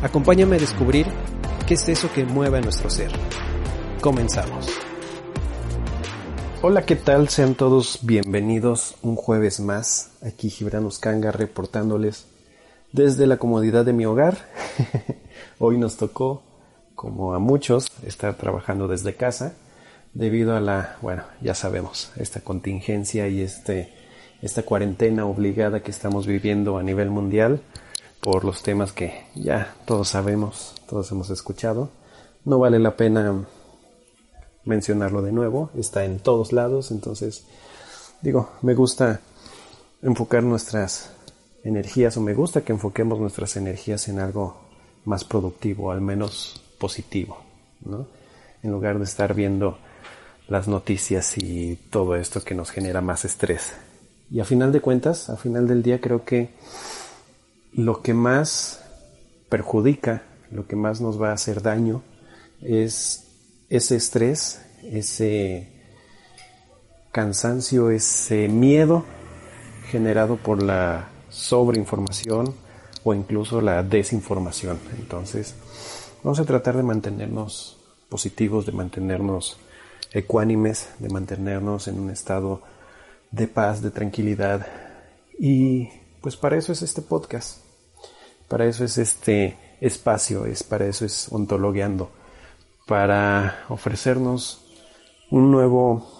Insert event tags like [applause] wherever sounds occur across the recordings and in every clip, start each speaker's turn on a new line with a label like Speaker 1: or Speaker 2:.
Speaker 1: Acompáñame a descubrir qué es eso que mueve a nuestro ser. Comenzamos. Hola, ¿qué tal? Sean todos bienvenidos un jueves más. Aquí Gibran Uskanga reportándoles desde la comodidad de mi hogar. [laughs] Hoy nos tocó, como a muchos, estar trabajando desde casa debido a la, bueno, ya sabemos, esta contingencia y este, esta cuarentena obligada que estamos viviendo a nivel mundial por los temas que ya todos sabemos, todos hemos escuchado. No vale la pena mencionarlo de nuevo, está en todos lados, entonces digo, me gusta enfocar nuestras energías o me gusta que enfoquemos nuestras energías en algo más productivo, al menos positivo, ¿no? En lugar de estar viendo las noticias y todo esto que nos genera más estrés. Y a final de cuentas, a final del día creo que lo que más perjudica, lo que más nos va a hacer daño es ese estrés, ese cansancio, ese miedo generado por la sobreinformación o incluso la desinformación. Entonces, vamos a tratar de mantenernos positivos, de mantenernos ecuánimes, de mantenernos en un estado de paz, de tranquilidad y pues para eso es este podcast, para eso es este espacio, es para eso es ontologueando, para ofrecernos un nuevo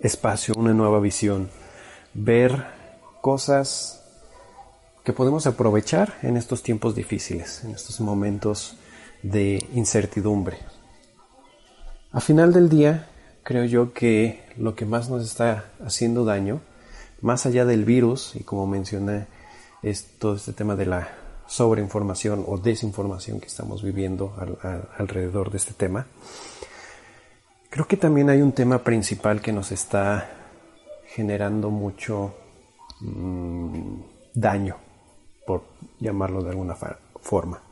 Speaker 1: espacio, una nueva visión, ver cosas que podemos aprovechar en estos tiempos difíciles, en estos momentos de incertidumbre. A final del día, creo yo que lo que más nos está haciendo daño más allá del virus, y como mencioné, es todo este tema de la sobreinformación o desinformación que estamos viviendo alrededor de este tema, creo que también hay un tema principal que nos está generando mucho mm, daño, por llamarlo de alguna forma,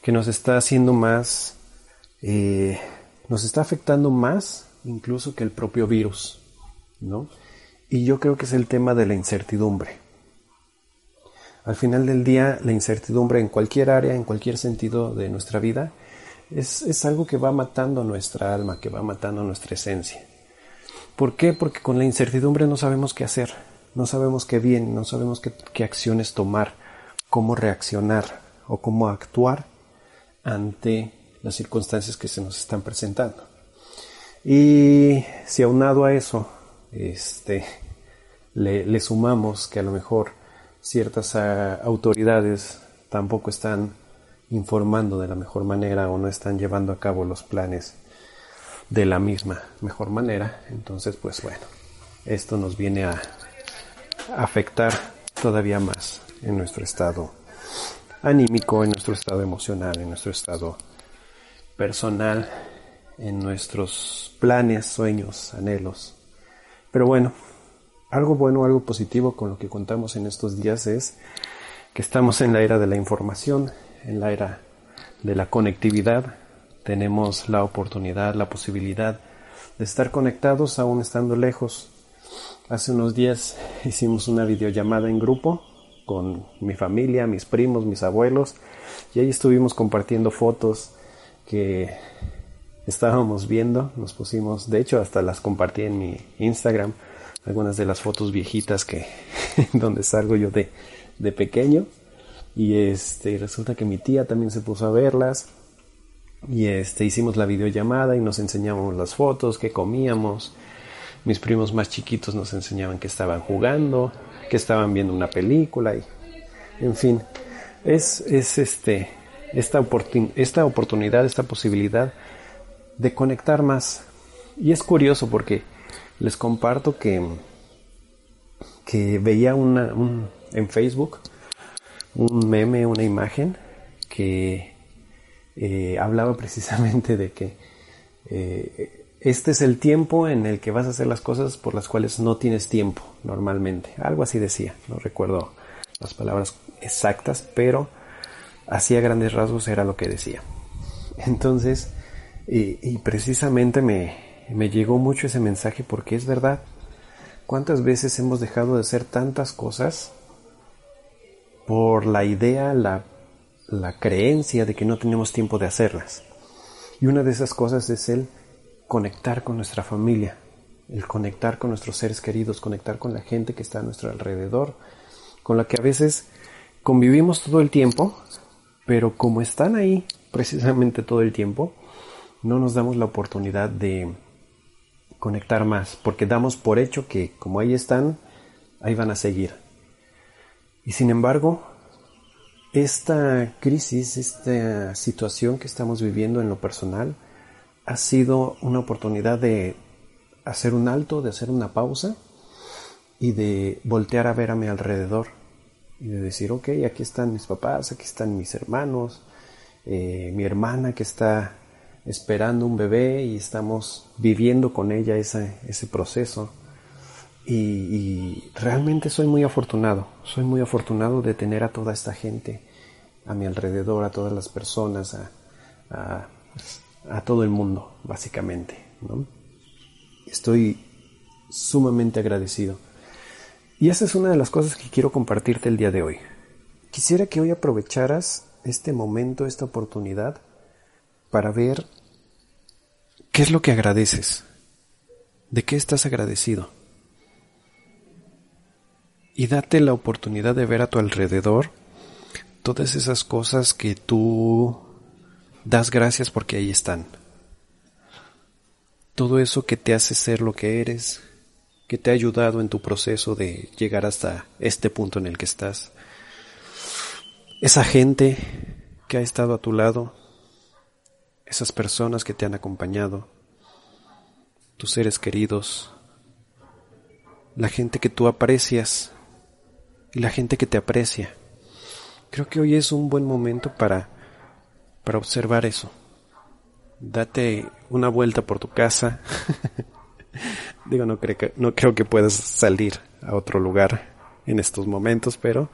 Speaker 1: que nos está haciendo más, eh, nos está afectando más incluso que el propio virus, ¿no? Y yo creo que es el tema de la incertidumbre. Al final del día, la incertidumbre en cualquier área, en cualquier sentido de nuestra vida, es, algo que va matando nuestra alma, que va matando nuestra esencia. ¿Por qué? Porque con la incertidumbre no sabemos qué hacer, no sabemos qué bien, no sabemos qué, qué acciones tomar, cómo reaccionar o cómo actuar ante las circunstancias que se nos están presentando. Y si aunado a eso, este, le, sumamos que a lo mejor ciertas ah, autoridades tampoco están informando de la mejor manera o no están llevando a cabo los planes de la misma mejor manera, entonces pues bueno, esto nos viene a afectar todavía más en nuestro estado anímico, en nuestro estado emocional, en nuestro estado personal, en nuestros planes, sueños, anhelos. Pero bueno, algo bueno, algo positivo con lo que contamos en estos días es que estamos en la era de la información, en la era de la conectividad. Tenemos la oportunidad, la posibilidad de estar conectados aún estando lejos. Hace unos días [laughs] hicimos una videollamada en grupo con mi familia, mis primos, mis abuelos, y ahí estuvimos compartiendo fotos que estábamos viendo, nos pusimos, de hecho hasta las compartí en mi Instagram, algunas de las fotos viejitas que [laughs] donde salgo yo de, de pequeño. Y este, resulta que mi tía también se puso a verlas. Y este, hicimos la videollamada y nos enseñamos las fotos, que comíamos. Mis primos más chiquitos nos enseñaban que estaban jugando, que estaban viendo una película y, en fin, es, es este, esta, esta oportunidad, esta posibilidad de conectar más. Y es curioso porque les comparto que, que veía una, un, en Facebook un meme, una imagen que eh, hablaba precisamente de que eh, este es el tiempo en el que vas a hacer las cosas por las cuales no tienes tiempo normalmente. Algo así decía, no recuerdo las palabras exactas, pero hacía grandes rasgos era lo que decía. Entonces, y, precisamente me, me llegó mucho ese mensaje porque es verdad. ¿Cuántas veces hemos dejado de hacer tantas cosas por la idea, la, la creencia de que no tenemos tiempo de hacerlas? Y una de esas cosas es el conectar con nuestra familia, el conectar con nuestros seres queridos, conectar con la gente que está a nuestro alrededor, con la que a veces convivimos todo el tiempo, pero como están ahí precisamente todo el tiempo, no nos damos la oportunidad de conectar más, porque damos por hecho que como ahí están, ahí van a seguir. Y sin embargo, esta crisis, esta situación que estamos viviendo en lo personal, ha sido una oportunidad de hacer un alto, de hacer una pausa y de voltear a ver a mi alrededor y de decir, ok, aquí están mis papás, aquí están mis hermanos, eh, mi hermana que está esperando un bebé y estamos viviendo con ella ese, ese proceso. Y, realmente soy muy afortunado, soy muy afortunado de tener a toda esta gente a mi alrededor, a todas las personas, a, a, todo el mundo, básicamente. Estoy sumamente agradecido. Y esa es una de las cosas que quiero compartirte el día de hoy. Quisiera que hoy aprovecharas este momento, esta oportunidad, para ver qué es lo que agradeces, de qué estás agradecido. Y date la oportunidad de ver a tu alrededor todas esas cosas que tú das gracias porque ahí están. Todo eso que te hace ser lo que eres, que te ha ayudado en tu proceso de llegar hasta este punto en el que estás. Esa gente que ha estado a tu lado, esas personas que te han acompañado, tus seres queridos, la gente que tú aprecias y la gente que te aprecia. Creo que hoy es un buen momento para, para observar eso. Date una vuelta por tu casa. [laughs] Digo, no, creo que, no creo que puedas salir a otro lugar en estos momentos, pero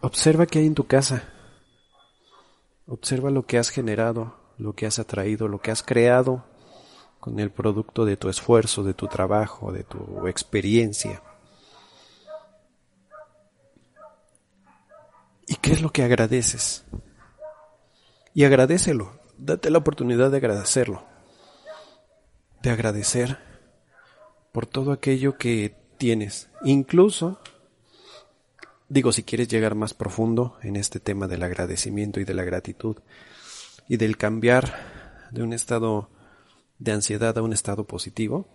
Speaker 1: observa qué hay en tu casa. Observa lo que has generado, lo que has atraído, lo que has creado con el producto de tu esfuerzo, de tu trabajo, de tu experiencia. ¿Y qué es lo que agradeces? Y agradecelo, date la oportunidad de agradecerlo de agradecer por todo aquello que tienes. Incluso, digo, si quieres llegar más profundo en este tema del agradecimiento y de la gratitud y del cambiar de un estado de ansiedad a un estado positivo,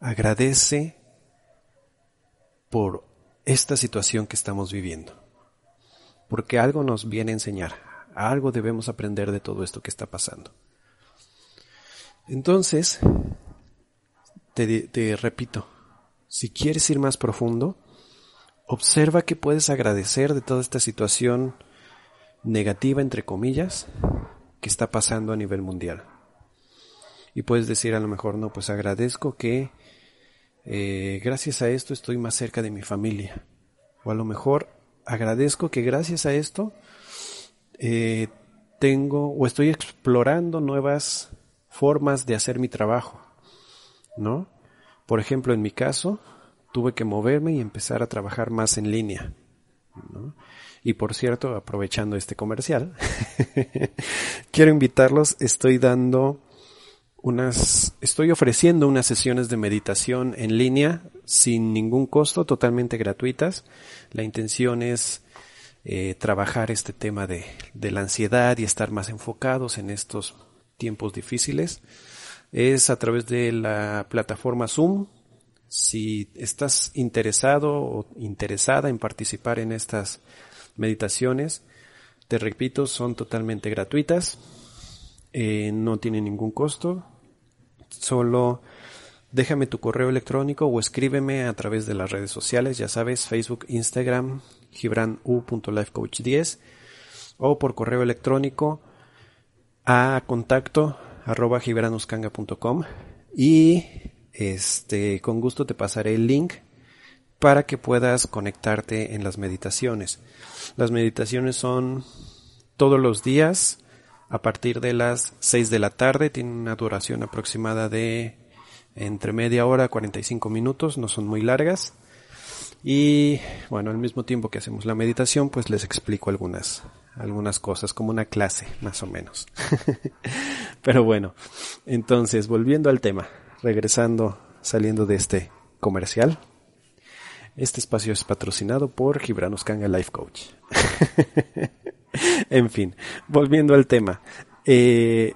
Speaker 1: agradece por esta situación que estamos viviendo. Porque algo nos viene a enseñar, algo debemos aprender de todo esto que está pasando. Entonces, te, repito, si quieres ir más profundo, observa que puedes agradecer de toda esta situación negativa, entre comillas, que está pasando a nivel mundial. Y puedes decir a lo mejor, no, pues agradezco que eh, gracias a esto estoy más cerca de mi familia. O a lo mejor agradezco que gracias a esto eh, tengo o estoy explorando nuevas formas de hacer mi trabajo, ¿no? Por ejemplo, en mi caso, tuve que moverme y empezar a trabajar más en línea. Y por cierto, aprovechando este comercial, [laughs] quiero invitarlos, estoy dando unas, estoy ofreciendo unas sesiones de meditación en línea sin ningún costo, totalmente gratuitas. La intención es eh, trabajar este tema de, de la ansiedad y estar más enfocados en estos tiempos difíciles. Es a través de la plataforma Zoom. Si estás interesado o interesada en participar en estas meditaciones, te repito, son totalmente gratuitas. Eh, no tienen ningún costo. Solo déjame tu correo electrónico o escríbeme a través de las redes sociales, ya sabes, Facebook, Instagram, gibranu.lifecoach10 o por correo electrónico a contacto arroba gibranuscanga.com y este con gusto te pasaré el link para que puedas conectarte en las meditaciones. Las meditaciones son todos los días a partir de las 6 de la tarde, tienen una duración aproximada de entre media hora a 45 minutos, no son muy largas. Y bueno, al mismo tiempo que hacemos la meditación, pues les explico algunas algunas cosas, como una clase, más o menos. [laughs] Pero bueno, entonces, volviendo al tema, regresando, saliendo de este comercial, este espacio es patrocinado por Gibranos Kanga Life Coach. [laughs] en fin, volviendo al tema. Eh,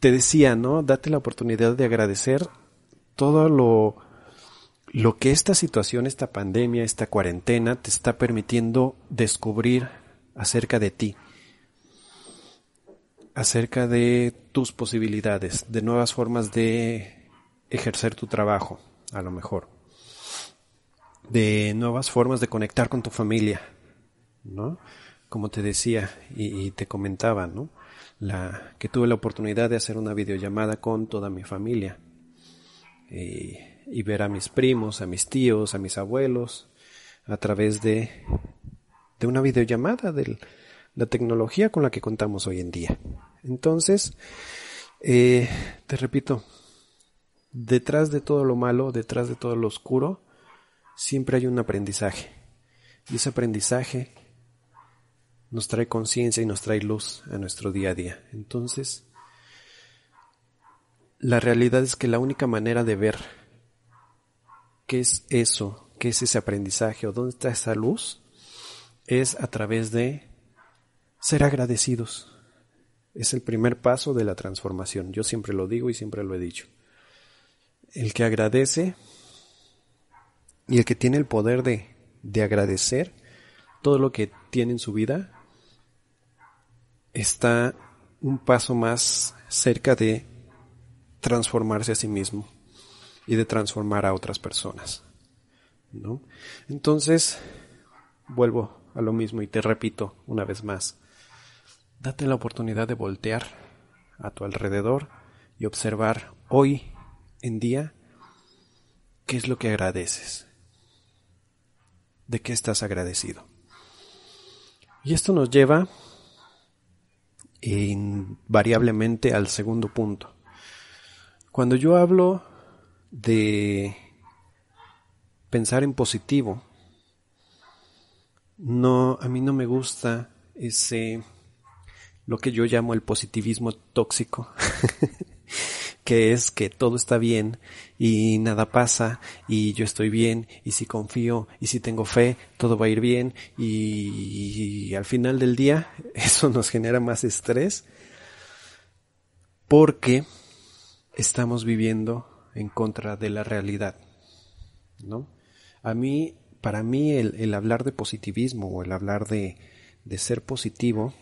Speaker 1: te decía, ¿no? Date la oportunidad de agradecer todo lo, lo que esta situación, esta pandemia, esta cuarentena te está permitiendo descubrir acerca de ti, acerca de tus posibilidades, de nuevas formas de ejercer tu trabajo, a lo mejor, de nuevas formas de conectar con tu familia, ¿no? Como te decía y, te comentaba, ¿no? La, que tuve la oportunidad de hacer una videollamada con toda mi familia eh, y ver a mis primos, a mis tíos, a mis abuelos a través de de una videollamada, de la tecnología con la que contamos hoy en día. Entonces, eh, te repito, detrás de todo lo malo, detrás de todo lo oscuro, siempre hay un aprendizaje. Y ese aprendizaje nos trae conciencia y nos trae luz a nuestro día a día. Entonces, la realidad es que la única manera de ver qué es eso, qué es ese aprendizaje o dónde está esa luz, es a través de ser agradecidos. Es el primer paso de la transformación. Yo siempre lo digo y siempre lo he dicho. El que agradece y el que tiene el poder de, de agradecer todo lo que tiene en su vida está un paso más cerca de transformarse a sí mismo y de transformar a otras personas. ¿no? Entonces, vuelvo a lo mismo y te repito una vez más, date la oportunidad de voltear a tu alrededor y observar hoy en día qué es lo que agradeces, de qué estás agradecido. Y esto nos lleva invariablemente al segundo punto. Cuando yo hablo de pensar en positivo, no, a mí no me gusta ese, lo que yo llamo el positivismo tóxico, [laughs] que es que todo está bien y nada pasa y yo estoy bien y si confío y si tengo fe, todo va a ir bien y, al final del día [laughs] eso nos genera más estrés porque estamos viviendo en contra de la realidad, ¿no? A mí para mí el, hablar de positivismo o el hablar de, de ser positivo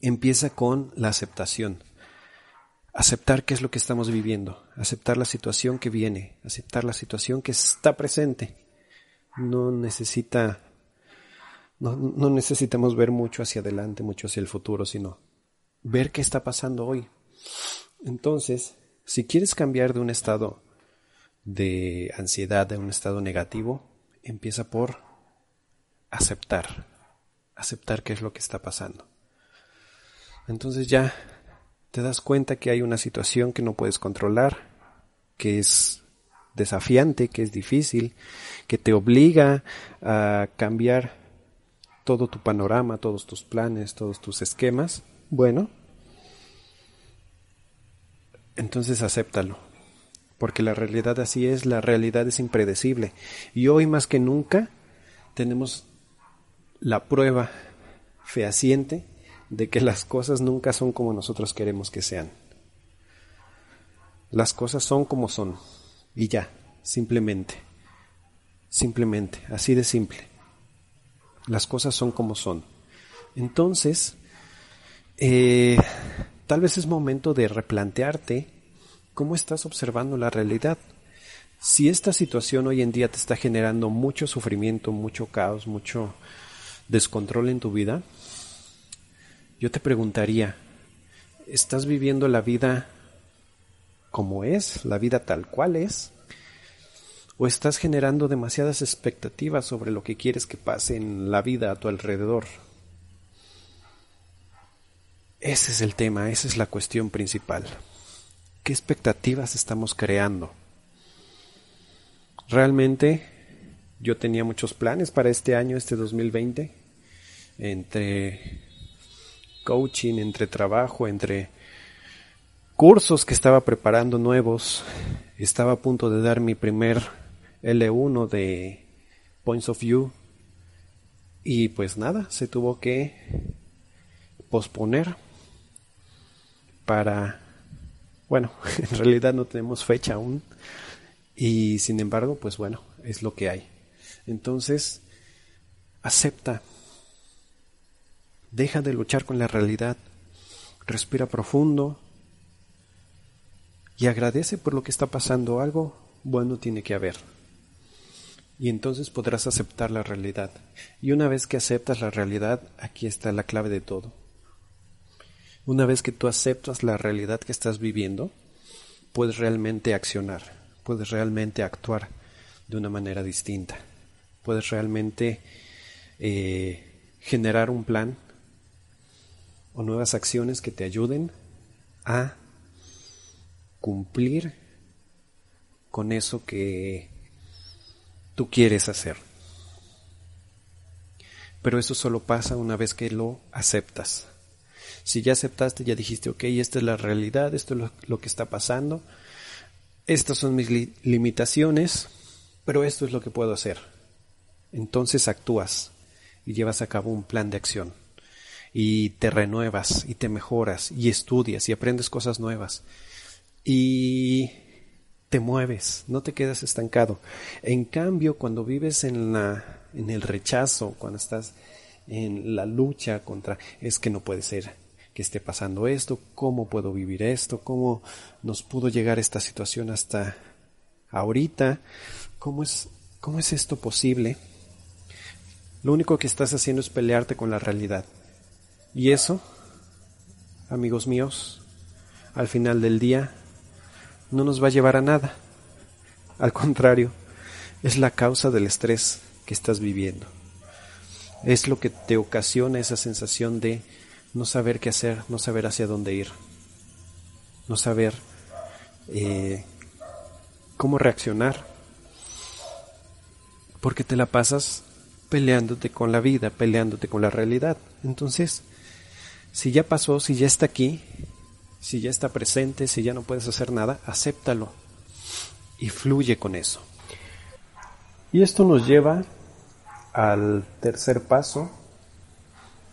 Speaker 1: empieza con la aceptación. Aceptar qué es lo que estamos viviendo, aceptar la situación que viene, aceptar la situación que está presente. No necesita, no, necesitamos ver mucho hacia adelante, mucho hacia el futuro, sino ver qué está pasando hoy. Entonces, si quieres cambiar de un estado de ansiedad, de un estado negativo, empieza por aceptar, aceptar qué es lo que está pasando. Entonces ya te das cuenta que hay una situación que no puedes controlar, que es desafiante, que es difícil, que te obliga a cambiar todo tu panorama, todos tus planes, todos tus esquemas. Bueno, entonces acéptalo. Porque la realidad así es, la realidad es impredecible. Y hoy más que nunca tenemos la prueba fehaciente de que las cosas nunca son como nosotros queremos que sean. Las cosas son como son. Y ya, simplemente. Simplemente, así de simple. Las cosas son como son. Entonces, eh, tal vez es momento de replantearte cómo estás observando la realidad. Si esta situación hoy en día te está generando mucho sufrimiento, mucho caos, mucho descontrol en tu vida, yo te preguntaría, ¿estás viviendo la vida como es, la vida tal cual es? ¿O estás generando demasiadas expectativas sobre lo que quieres que pase en la vida a tu alrededor? Ese es el tema, esa es la cuestión principal. ¿Qué expectativas estamos creando? Realmente yo tenía muchos planes para este año, este 2020, entre coaching, entre trabajo, entre cursos que estaba preparando nuevos. Estaba a punto de dar mi primer L1 de Points of View y pues nada, se tuvo que posponer para, bueno, [laughs] en realidad no tenemos fecha aún y sin embargo, pues bueno, es lo que hay. Entonces, acepta Deja de luchar con la realidad. Respira profundo y agradece por lo que está pasando. Algo bueno tiene que haber. Y entonces podrás aceptar la realidad. Y una vez que aceptas la realidad, aquí está la clave de todo. Una vez que tú aceptas la realidad que estás viviendo, puedes realmente accionar, puedes realmente actuar de una manera distinta, puedes realmente eh, generar un plan o nuevas acciones que te ayuden a cumplir con eso que tú quieres hacer. Pero eso solo pasa una vez que lo aceptas. Si ya aceptaste, ya dijiste, ok, esta es la realidad, esto es lo, que está pasando, estas son mis limitaciones, pero esto es lo que puedo hacer. Entonces actúas y llevas a cabo un plan de acción y te renuevas y te mejoras y estudias y aprendes cosas nuevas y te mueves, no te quedas estancado. En cambio, cuando vives en la en el rechazo, cuando estás en la lucha contra es que no puede ser que esté pasando esto, cómo puedo vivir esto, cómo nos pudo llegar esta situación hasta ahorita, cómo es cómo es esto posible. Lo único que estás haciendo es pelearte con la realidad. Y eso, amigos míos, al final del día, no nos va a llevar a nada. Al contrario, es la causa del estrés que estás viviendo. Es lo que te ocasiona esa sensación de no saber qué hacer, no saber hacia dónde ir, no saber eh, cómo reaccionar, porque te la pasas peleándote con la vida, peleándote con la realidad. Entonces, si ya pasó, si ya está aquí, si ya está presente, si ya no puedes hacer nada, acéptalo y fluye con eso. Y esto nos lleva al tercer paso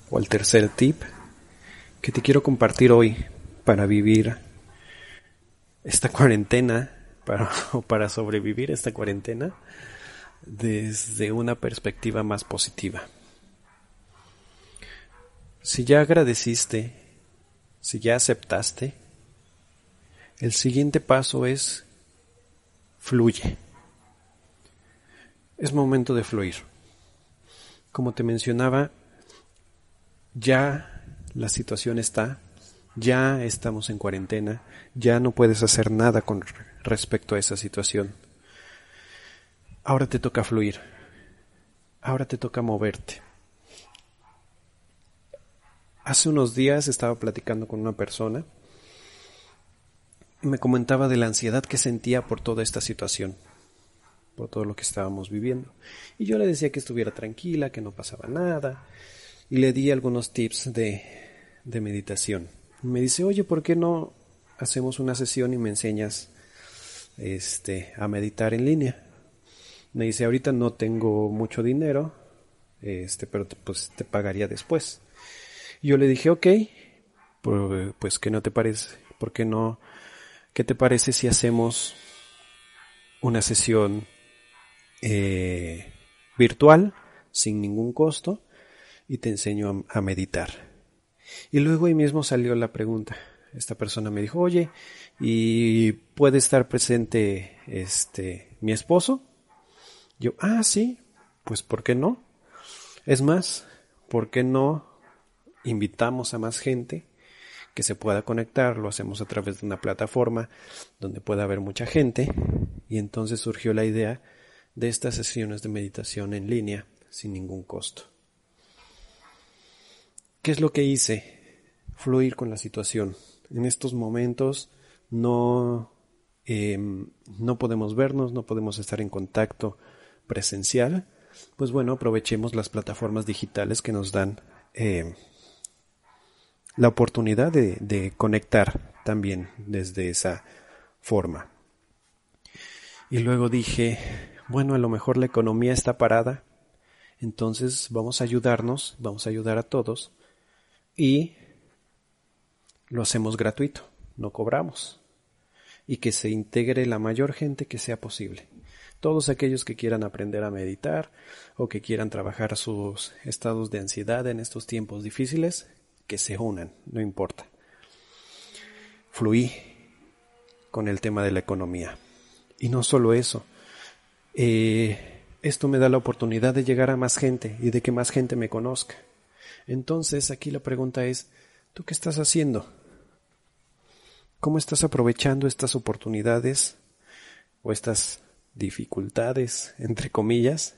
Speaker 1: o al tercer tip que te quiero compartir hoy para vivir esta cuarentena para, [laughs] o para sobrevivir esta cuarentena desde una perspectiva más positiva. Si ya agradeciste, si ya aceptaste, el siguiente paso es fluye. Es momento de fluir. Como te mencionaba, ya la situación está, ya estamos en cuarentena, ya no puedes hacer nada con respecto a esa situación. Ahora te toca fluir, ahora te toca moverte. Hace unos días estaba platicando con una persona me comentaba de la ansiedad que sentía por toda esta situación, por todo lo que estábamos viviendo. Y yo le decía que estuviera tranquila, que no pasaba nada, y le di algunos tips de, de meditación. me dice, oye, ¿por qué no hacemos una sesión y me enseñas este, a meditar en línea. Me dice, ahorita no tengo mucho dinero, este, pero pues te pagaría después. Yo le dije, ok, pues, pues ¿qué no te parece? ¿Por qué no? ¿Qué te parece si hacemos una sesión eh, virtual sin ningún costo y te enseño a, meditar? Y luego ahí mismo salió la pregunta. Esta persona me dijo, oye, ¿y puede estar presente este mi esposo? Yo, ah, sí, pues ¿por qué no? Es más, ¿por qué no invitamos a más gente que se pueda conectar? Lo hacemos a través de una plataforma donde pueda haber mucha gente y entonces surgió la idea de estas sesiones de meditación en línea sin ningún costo. ¿Qué es lo que hice? Fluir con la situación. En estos momentos no, em, no podemos vernos, no podemos estar en contacto presencial, pues bueno, aprovechemos las plataformas digitales que nos dan eh, la oportunidad de, conectar también desde esa forma. Y luego dije, bueno, a lo mejor la economía está parada, entonces vamos a ayudarnos, vamos a ayudar a todos y lo hacemos gratuito, no cobramos y que se integre la mayor gente que sea posible todos aquellos que quieran aprender a meditar o que quieran trabajar sus estados de ansiedad en estos tiempos difíciles, que se unan, no importa. Fluí con el tema de la economía. Y no solo eso, eh, esto me da la oportunidad de llegar a más gente y de que más gente me conozca. Entonces aquí la pregunta es, ¿tú qué estás haciendo? ¿Cómo estás aprovechando estas oportunidades o estas dificultades, entre comillas,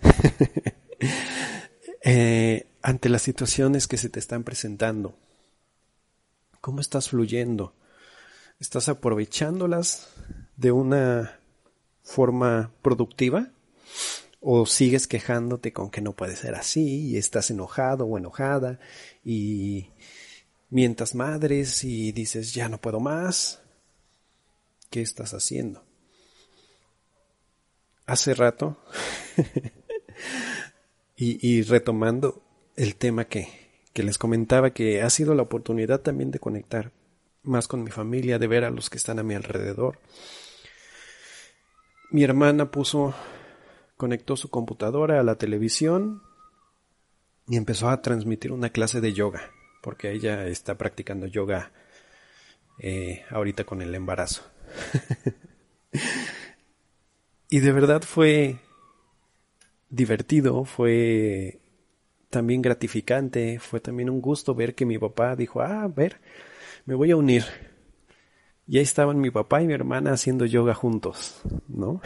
Speaker 1: [laughs] eh, ante las situaciones que se te están presentando. ¿Cómo estás fluyendo? ¿Estás aprovechándolas de una forma productiva? ¿O sigues quejándote con que no puede ser así y estás enojado o enojada y mientas madres y dices ya no puedo más? ¿Qué estás haciendo? hace rato, [laughs] y, retomando el tema que, que les comentaba, que ha sido la oportunidad también de conectar más con mi familia, de ver a los que están a mi alrededor. Mi hermana puso, conectó su computadora a la televisión y empezó a transmitir una clase de yoga, porque ella está practicando yoga eh, ahorita con el embarazo. [laughs] Y de verdad fue divertido, fue también gratificante, fue también un gusto ver que mi papá dijo, ah, a ver, me voy a unir. Y ahí estaban mi papá y mi hermana haciendo yoga juntos, ¿no?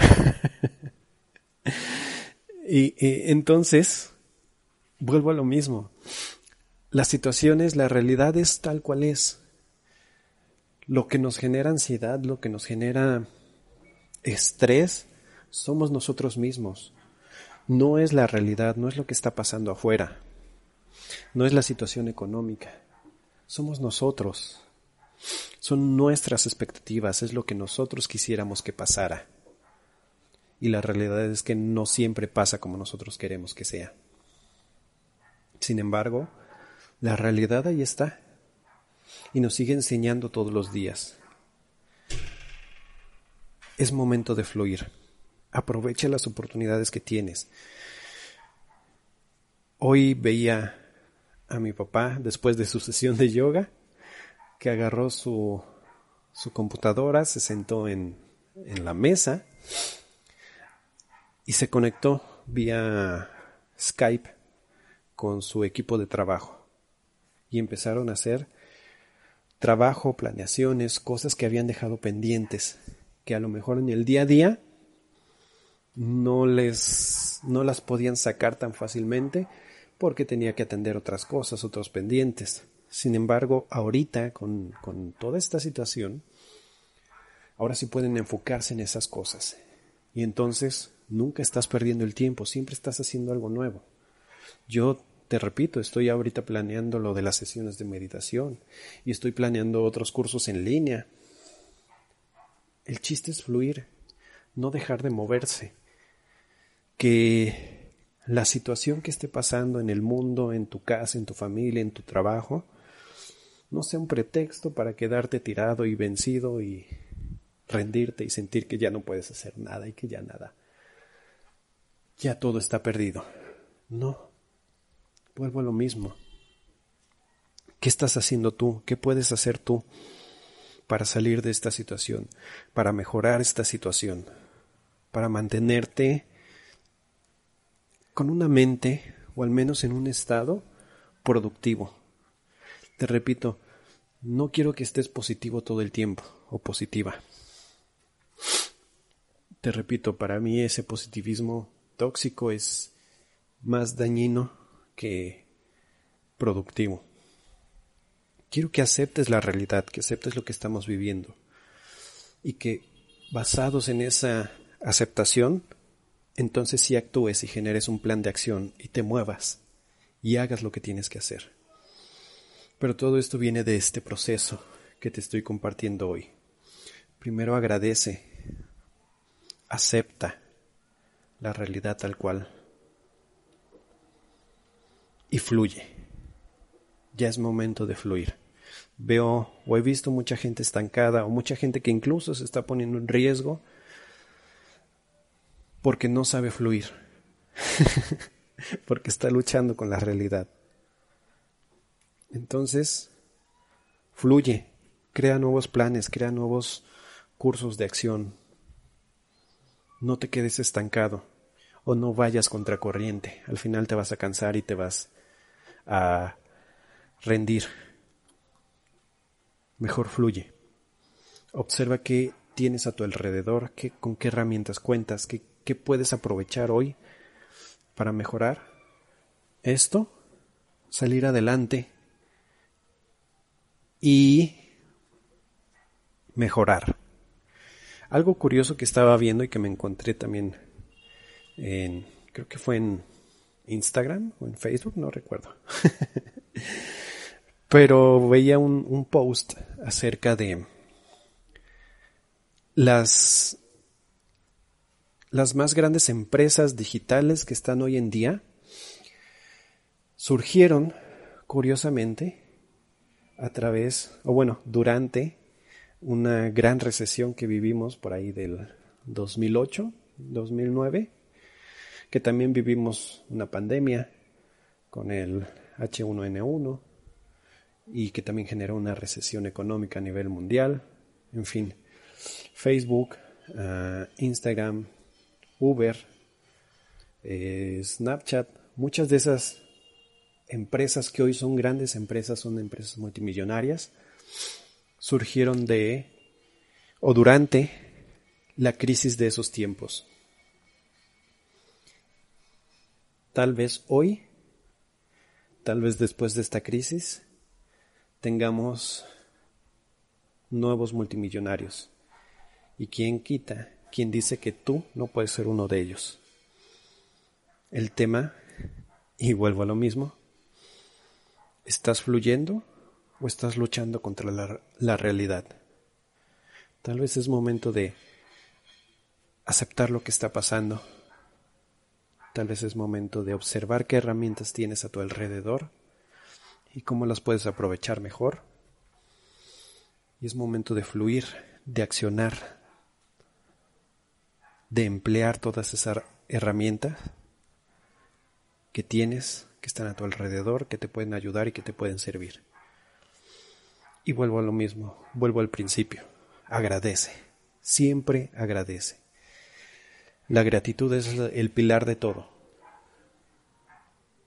Speaker 1: [laughs] y, y entonces, vuelvo a lo mismo. Las situaciones, la realidad es tal cual es. Lo que nos genera ansiedad, lo que nos genera estrés, somos nosotros mismos. No es la realidad, no es lo que está pasando afuera, no es la situación económica. Somos nosotros. Son nuestras expectativas, es lo que nosotros quisiéramos que pasara. Y la realidad es que no siempre pasa como nosotros queremos que sea. Sin embargo, la realidad ahí está. Y nos sigue enseñando todos los días. Es momento de fluir. Aprovecha las oportunidades que tienes. Hoy veía a mi papá después de su sesión de yoga que agarró su, su computadora, se sentó en, en la mesa y se conectó vía Skype con su equipo de trabajo y empezaron a hacer trabajo, planeaciones, cosas que habían dejado pendientes, que a lo mejor en el día a día no les no las podían sacar tan fácilmente porque tenía que atender otras cosas, otros pendientes. Sin embargo, ahorita con, con toda esta situación, ahora sí pueden enfocarse en esas cosas. Y entonces nunca estás perdiendo el tiempo, siempre estás haciendo algo nuevo. Yo te repito, estoy ahorita planeando lo de las sesiones de meditación y estoy planeando otros cursos en línea el chiste es fluir, no dejar de moverse. Que la situación que esté pasando en el mundo, en tu casa, en tu familia, en tu trabajo, no sea un pretexto para quedarte tirado y vencido y rendirte y sentir que ya no puedes hacer nada y que ya nada, ya todo está perdido. No, vuelvo a lo mismo. ¿Qué estás haciendo tú? ¿Qué puedes hacer tú para salir de esta situación, para mejorar esta situación, para mantenerte con una mente, o al menos en un estado productivo? Te repito, no quiero que estés positivo todo el tiempo o positiva. Te repito, para mí ese positivismo tóxico es más dañino que productivo. Quiero que aceptes la realidad, que aceptes lo que estamos viviendo y que basados en esa aceptación, entonces sí actúes y generes un plan de acción y te muevas y hagas lo que tienes que hacer. Pero todo esto viene de este proceso que te estoy compartiendo hoy. Primero agradece, acepta la realidad tal cual y fluye. Ya es momento de fluir. Veo o he visto mucha gente estancada o mucha gente que incluso se está poniendo en riesgo porque no sabe fluir, [laughs] porque está luchando con la realidad. Entonces, fluye, crea nuevos planes, crea nuevos cursos de acción. No te quedes estancado o no vayas contracorriente. Al final te vas a cansar y te vas a rendir. Mejor fluye. Observa qué tienes a tu alrededor, qué, con qué herramientas cuentas, qué, qué puedes aprovechar hoy para mejorar esto, salir adelante y mejorar. Algo curioso que estaba viendo y que me encontré también en, creo que fue en Instagram o en Facebook, no recuerdo. [laughs] Pero veía un, un post acerca de las, las más grandes empresas digitales que están hoy en día surgieron, curiosamente, a través, o bueno, durante una gran recesión que vivimos por ahí del 2008, 2009, que también vivimos una pandemia con el H1N1 y que también generó una recesión económica a nivel mundial. En fin, Facebook, ah, Instagram, Uber, eh, Snapchat, muchas de esas empresas que hoy son grandes empresas, son empresas multimillonarias, surgieron de o durante la crisis de esos tiempos. Tal vez hoy, tal vez después de esta crisis, tengamos nuevos multimillonarios. ¿Y quién quita? ¿Quién dice que tú no puedes ser uno de ellos? El tema, y vuelvo a lo mismo, ¿Estás fluyendo o estás luchando contra la, realidad? Tal vez es momento de aceptar lo que está pasando. Tal vez es momento de observar qué herramientas tienes a tu alrededor y cómo las puedes aprovechar mejor. Y es momento de fluir, de accionar, de emplear todas esas herramientas que tienes que están a tu alrededor, que te pueden ayudar y que te pueden servir. Y vuelvo a lo mismo, vuelvo al principio. Agradece, siempre agradece. La gratitud es el pilar de todo.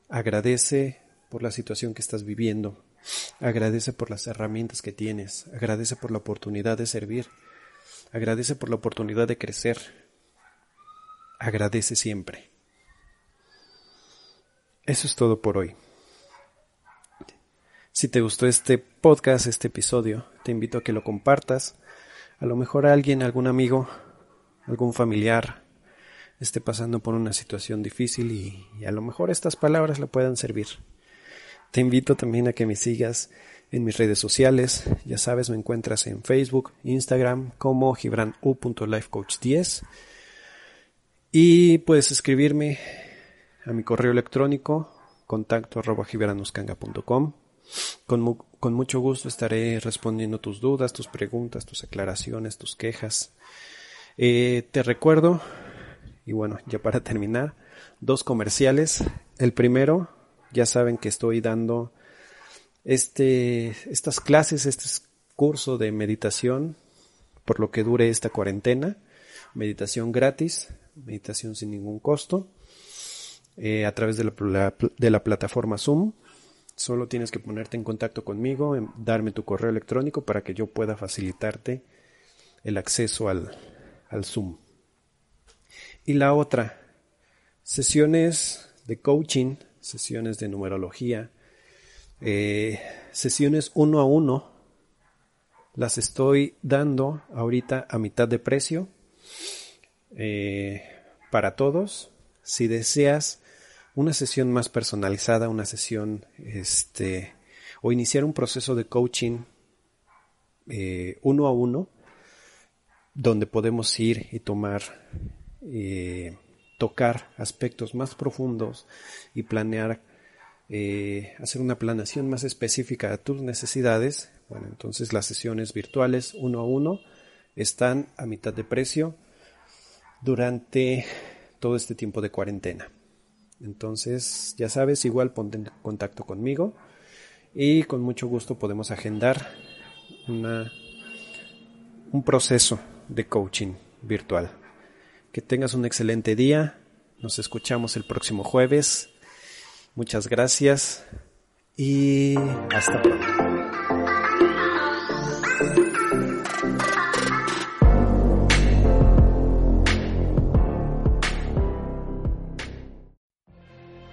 Speaker 1: Agradece por la situación que estás viviendo. Agradece por las herramientas que tienes. Agradece por la oportunidad de servir. Agradece por la oportunidad de crecer. Agradece siempre. Eso es todo por hoy. Si te gustó este podcast, este episodio, te invito a que lo compartas. A lo mejor alguien, algún amigo, algún familiar esté pasando por una situación difícil y, a lo mejor estas palabras le puedan servir. Te invito también a que me sigas en mis redes sociales. Ya sabes, me encuentras en Facebook, Instagram como gibranu.lifecoach10. Y puedes escribirme a mi correo electrónico contacto arroba Con, con mucho gusto estaré respondiendo tus dudas, tus preguntas, tus aclaraciones, tus quejas. Eh, te recuerdo, y bueno, ya para terminar, dos comerciales. El primero, ya saben que estoy dando este, estas clases, este curso de meditación, por lo que dure esta cuarentena. Meditación gratis, meditación sin ningún costo, eh, a través de la, plataforma Zoom. Solo tienes que ponerte en contacto conmigo, darme tu correo electrónico para que yo pueda facilitarte el acceso al, al Zoom. Y la otra, sesiones de coaching, sesiones de numerología, eh, sesiones uno a uno, las estoy dando ahorita a mitad de precio eh, para todos. Si deseas una sesión más personalizada, una sesión, este, o iniciar un proceso de coaching eh, uno a uno, donde podemos ir y tomar, eh, tocar aspectos más profundos y planear, eh, hacer una planeación más específica a tus necesidades. Bueno, entonces las sesiones virtuales uno a uno están a mitad de precio durante todo este tiempo de cuarentena. Entonces, ya sabes, igual ponte en contacto conmigo y con mucho gusto podemos agendar una, un proceso de coaching virtual. Que tengas un excelente día. Nos escuchamos el próximo jueves. Muchas gracias y hasta pronto.